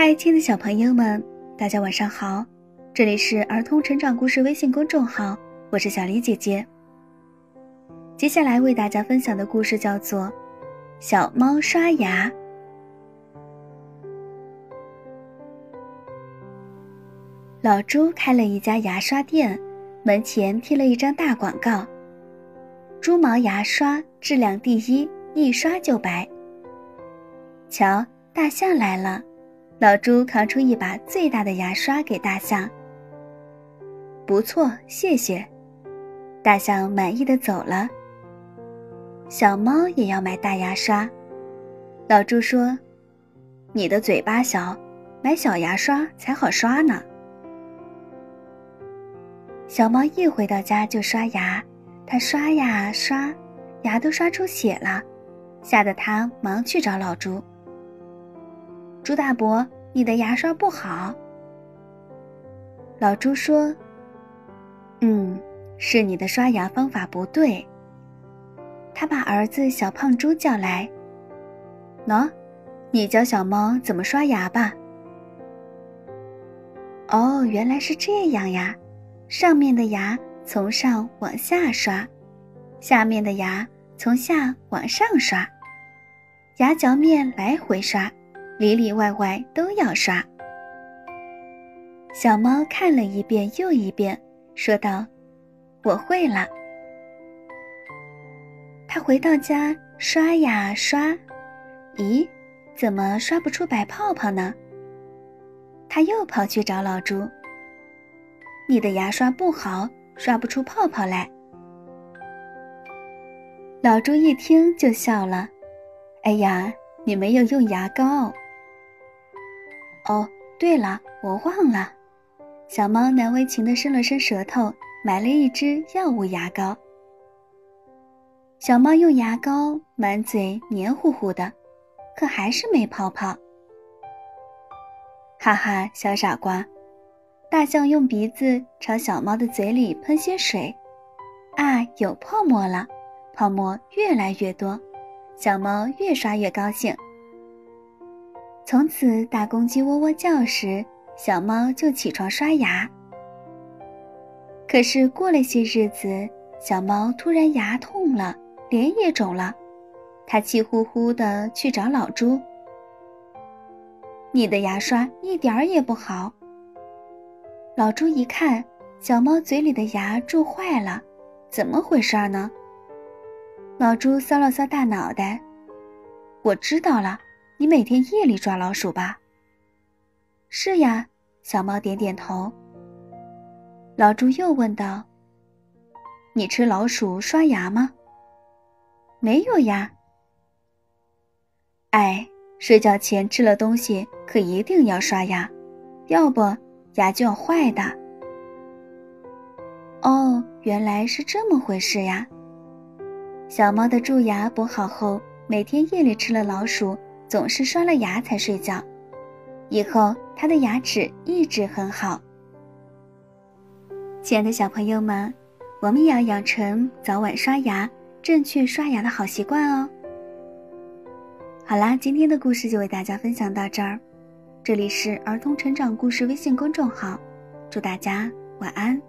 嗨，亲爱的小朋友们，大家晚上好！这里是儿童成长故事微信公众号，我是小黎姐姐。接下来为大家分享的故事叫做《小猫刷牙》。老朱开了一家牙刷店，门前贴了一张大广告：“猪毛牙刷，质量第一，一刷就白。”瞧，大象来了。老朱扛出一把最大的牙刷给大象。不错，谢谢。大象满意的走了。小猫也要买大牙刷。老朱说：“你的嘴巴小，买小牙刷才好刷呢。”小猫一回到家就刷牙，它刷呀刷，牙都刷出血了，吓得它忙去找老朱。朱大伯，你的牙刷不好。老朱说：“嗯，是你的刷牙方法不对。”他把儿子小胖猪叫来：“喏，你教小猫怎么刷牙吧。”哦，原来是这样呀！上面的牙从上往下刷，下面的牙从下往上刷，牙嚼面来回刷。里里外外都要刷。小猫看了一遍又一遍，说道：“我会了。”它回到家刷呀刷，咦，怎么刷不出白泡泡呢？它又跑去找老朱：“你的牙刷不好，刷不出泡泡来。”老朱一听就笑了：“哎呀，你没有用牙膏。”哦，对了，我忘了。小猫难为情地伸了伸舌头，买了一支药物牙膏。小猫用牙膏满嘴黏糊糊的，可还是没泡泡。哈哈，小傻瓜！大象用鼻子朝小猫的嘴里喷些水，啊，有泡沫了！泡沫越来越多，小猫越刷越高兴。从此，大公鸡喔喔叫时，小猫就起床刷牙。可是过了些日子，小猫突然牙痛了，脸也肿了，它气呼呼地去找老朱：“你的牙刷一点儿也不好。”老朱一看，小猫嘴里的牙蛀坏了，怎么回事呢？老朱搔了搔大脑袋：“我知道了。”你每天夜里抓老鼠吧？是呀，小猫点点头。老朱又问道：“你吃老鼠刷牙吗？”没有呀。哎，睡觉前吃了东西可一定要刷牙，要不牙就要坏的。哦，原来是这么回事呀。小猫的蛀牙补好后，每天夜里吃了老鼠。总是刷了牙才睡觉，以后他的牙齿一直很好。亲爱的小朋友们，我们也要养成早晚刷牙、正确刷牙的好习惯哦。好啦，今天的故事就为大家分享到这儿，这里是儿童成长故事微信公众号，祝大家晚安。